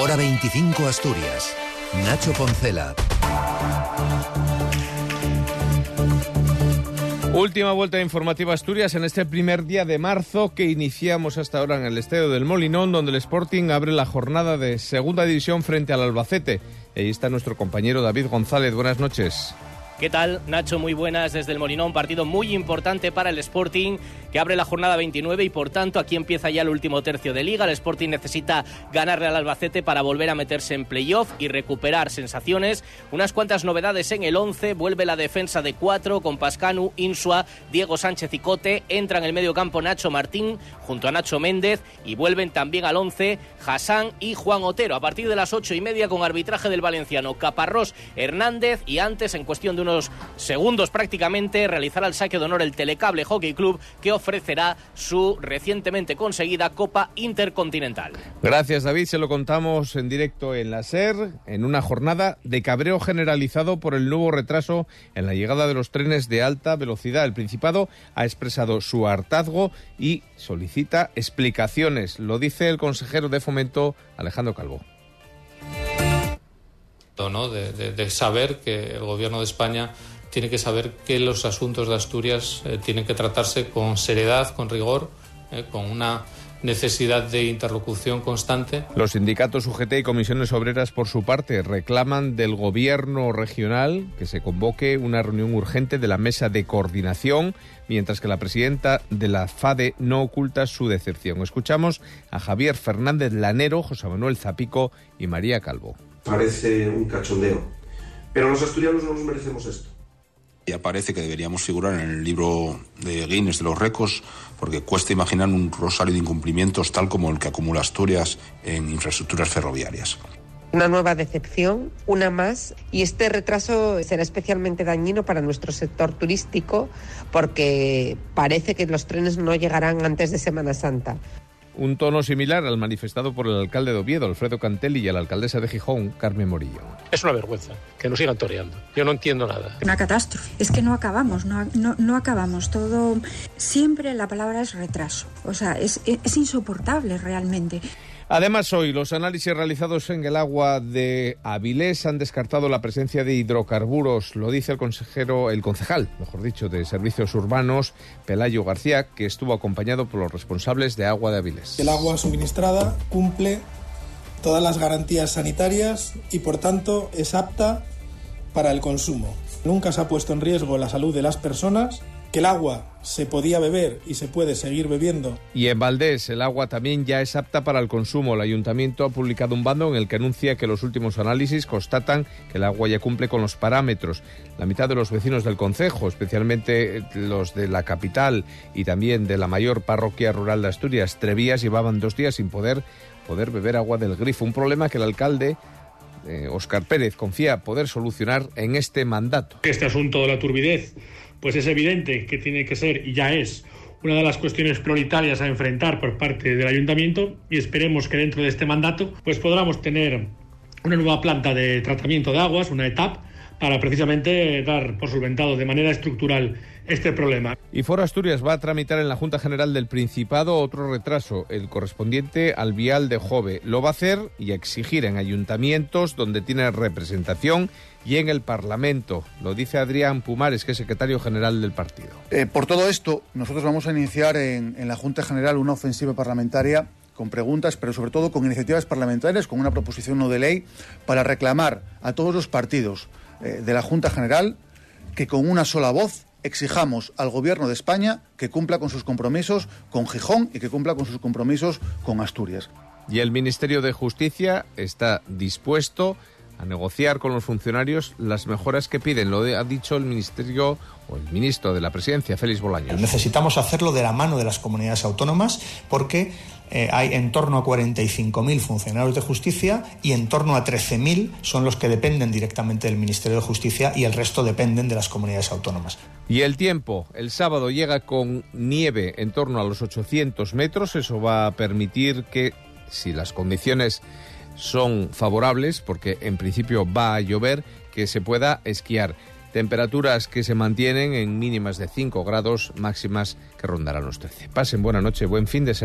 Hora 25 Asturias. Nacho Poncela. Última vuelta informativa Asturias en este primer día de marzo que iniciamos hasta ahora en el Estadio del Molinón, donde el Sporting abre la jornada de segunda división frente al Albacete. ahí está nuestro compañero David González. Buenas noches. ¿Qué tal, Nacho? Muy buenas desde el Molinón. Partido muy importante para el Sporting que abre la jornada 29 y por tanto aquí empieza ya el último tercio de liga. El Sporting necesita ganarle al Albacete para volver a meterse en playoff y recuperar sensaciones. Unas cuantas novedades en el 11. Vuelve la defensa de cuatro con Pascanu, Insua, Diego Sánchez y Cote. Entra en el medio campo Nacho Martín junto a Nacho Méndez y vuelven también al 11 Hassan y Juan Otero. A partir de las ocho y media con arbitraje del valenciano Caparrós Hernández y antes en cuestión de unos segundos prácticamente realizará el saque de honor el Telecable Hockey Club que ofrecerá su recientemente conseguida Copa Intercontinental. Gracias David, se lo contamos en directo en la SER, en una jornada de cabreo generalizado por el nuevo retraso en la llegada de los trenes de alta velocidad. El Principado ha expresado su hartazgo y solicita explicaciones. Lo dice el consejero de Fomento, Alejandro Calvo. De, de, saber que el gobierno de España tiene que saber que los asuntos de Asturias eh, tienen que tratarse con seriedad, con rigor, eh, con una necesidad de interlocución constante. Los sindicatos UGT y comisiones obreras, por su parte, reclaman del gobierno regional que se convoque una reunión urgente de la mesa de coordinación, mientras que la presidenta de la FADE no oculta su decepción. Escuchamos a Javier Fernández Lanero, José Manuel Zapico y María Calvo. Parece un cachondeo, pero los asturianos no nos merecemos esto. Ya parece que deberíamos figurar en el libro de Guinness de los récords, porque cuesta imaginar un rosario de incumplimientos tal como el que acumula Asturias en infraestructuras ferroviarias. Una nueva decepción, una más, y este retraso será especialmente dañino para nuestro sector turístico porque parece que los trenes no llegarán antes de Semana Santa. Un tono similar al manifestado por el alcalde de Oviedo, Alfredo Cantelli, y a la alcaldesa de Gijón, Carmen Morillo. Es una vergüenza que nos sigan toreando. Yo no entiendo nada. Una catástrofe. Es que no acabamos, no, no, acabamos. Todo. Siempre la palabra es retraso. O sea, es, es insoportable realmente. Además, hoy los análisis realizados en el agua de Avilés han descartado la presencia de hidrocarburos, lo dice el consejero, el concejal, mejor dicho, de Servicios Urbanos, Pelayo García, que estuvo acompañado por los responsables de agua de Avilés. El agua suministrada cumple todas las garantías sanitarias y, por tanto, es apta para el consumo. Nunca se ha puesto en riesgo la salud de las personas que el agua se podía beber y se puede seguir bebiendo. Y en Valdés el agua también ya es apta para el consumo. El ayuntamiento ha publicado un bando en el que anuncia que los últimos análisis constatan que el agua ya cumple con los parámetros. La mitad de los vecinos del concejo, especialmente los de la capital y también de la mayor parroquia rural de Asturias, Trevías, llevaban dos días sin poder, poder beber agua del grifo. Un problema que el alcalde Óscar Pérez confía poder solucionar en este mandato. Este asunto de la turbidez pues es evidente que tiene que ser y ya es una de las cuestiones prioritarias a enfrentar por parte del ayuntamiento y esperemos que dentro de este mandato pues podamos tener una nueva planta de tratamiento de aguas, una etapa para precisamente dar por solventado de manera estructural este problema. Y Foro Asturias va a tramitar en la Junta General del Principado otro retraso, el correspondiente al vial de Jove. Lo va a hacer y a exigir en ayuntamientos donde tiene representación y en el Parlamento. Lo dice Adrián Pumares, que es secretario general del partido. Eh, por todo esto, nosotros vamos a iniciar en, en la Junta General una ofensiva parlamentaria con preguntas, pero sobre todo con iniciativas parlamentarias, con una proposición no de ley, para reclamar a todos los partidos eh, de la Junta General que con una sola voz exijamos al Gobierno de España que cumpla con sus compromisos con Gijón y que cumpla con sus compromisos con Asturias. Y el Ministerio de Justicia está dispuesto a negociar con los funcionarios las mejoras que piden. Lo ha dicho el Ministerio o el ministro de la Presidencia, Félix Bolaños. Necesitamos hacerlo de la mano de las comunidades autónomas porque eh, hay en torno a 45.000 funcionarios de justicia y en torno a 13.000 son los que dependen directamente del Ministerio de Justicia y el resto dependen de las comunidades autónomas. Y el tiempo, el sábado llega con nieve en torno a los 800 metros, eso va a permitir que si las condiciones son favorables, porque en principio va a llover, que se pueda esquiar. Temperaturas que se mantienen en mínimas de 5 grados, máximas que rondarán los 13. Pasen buena noche, buen fin de semana.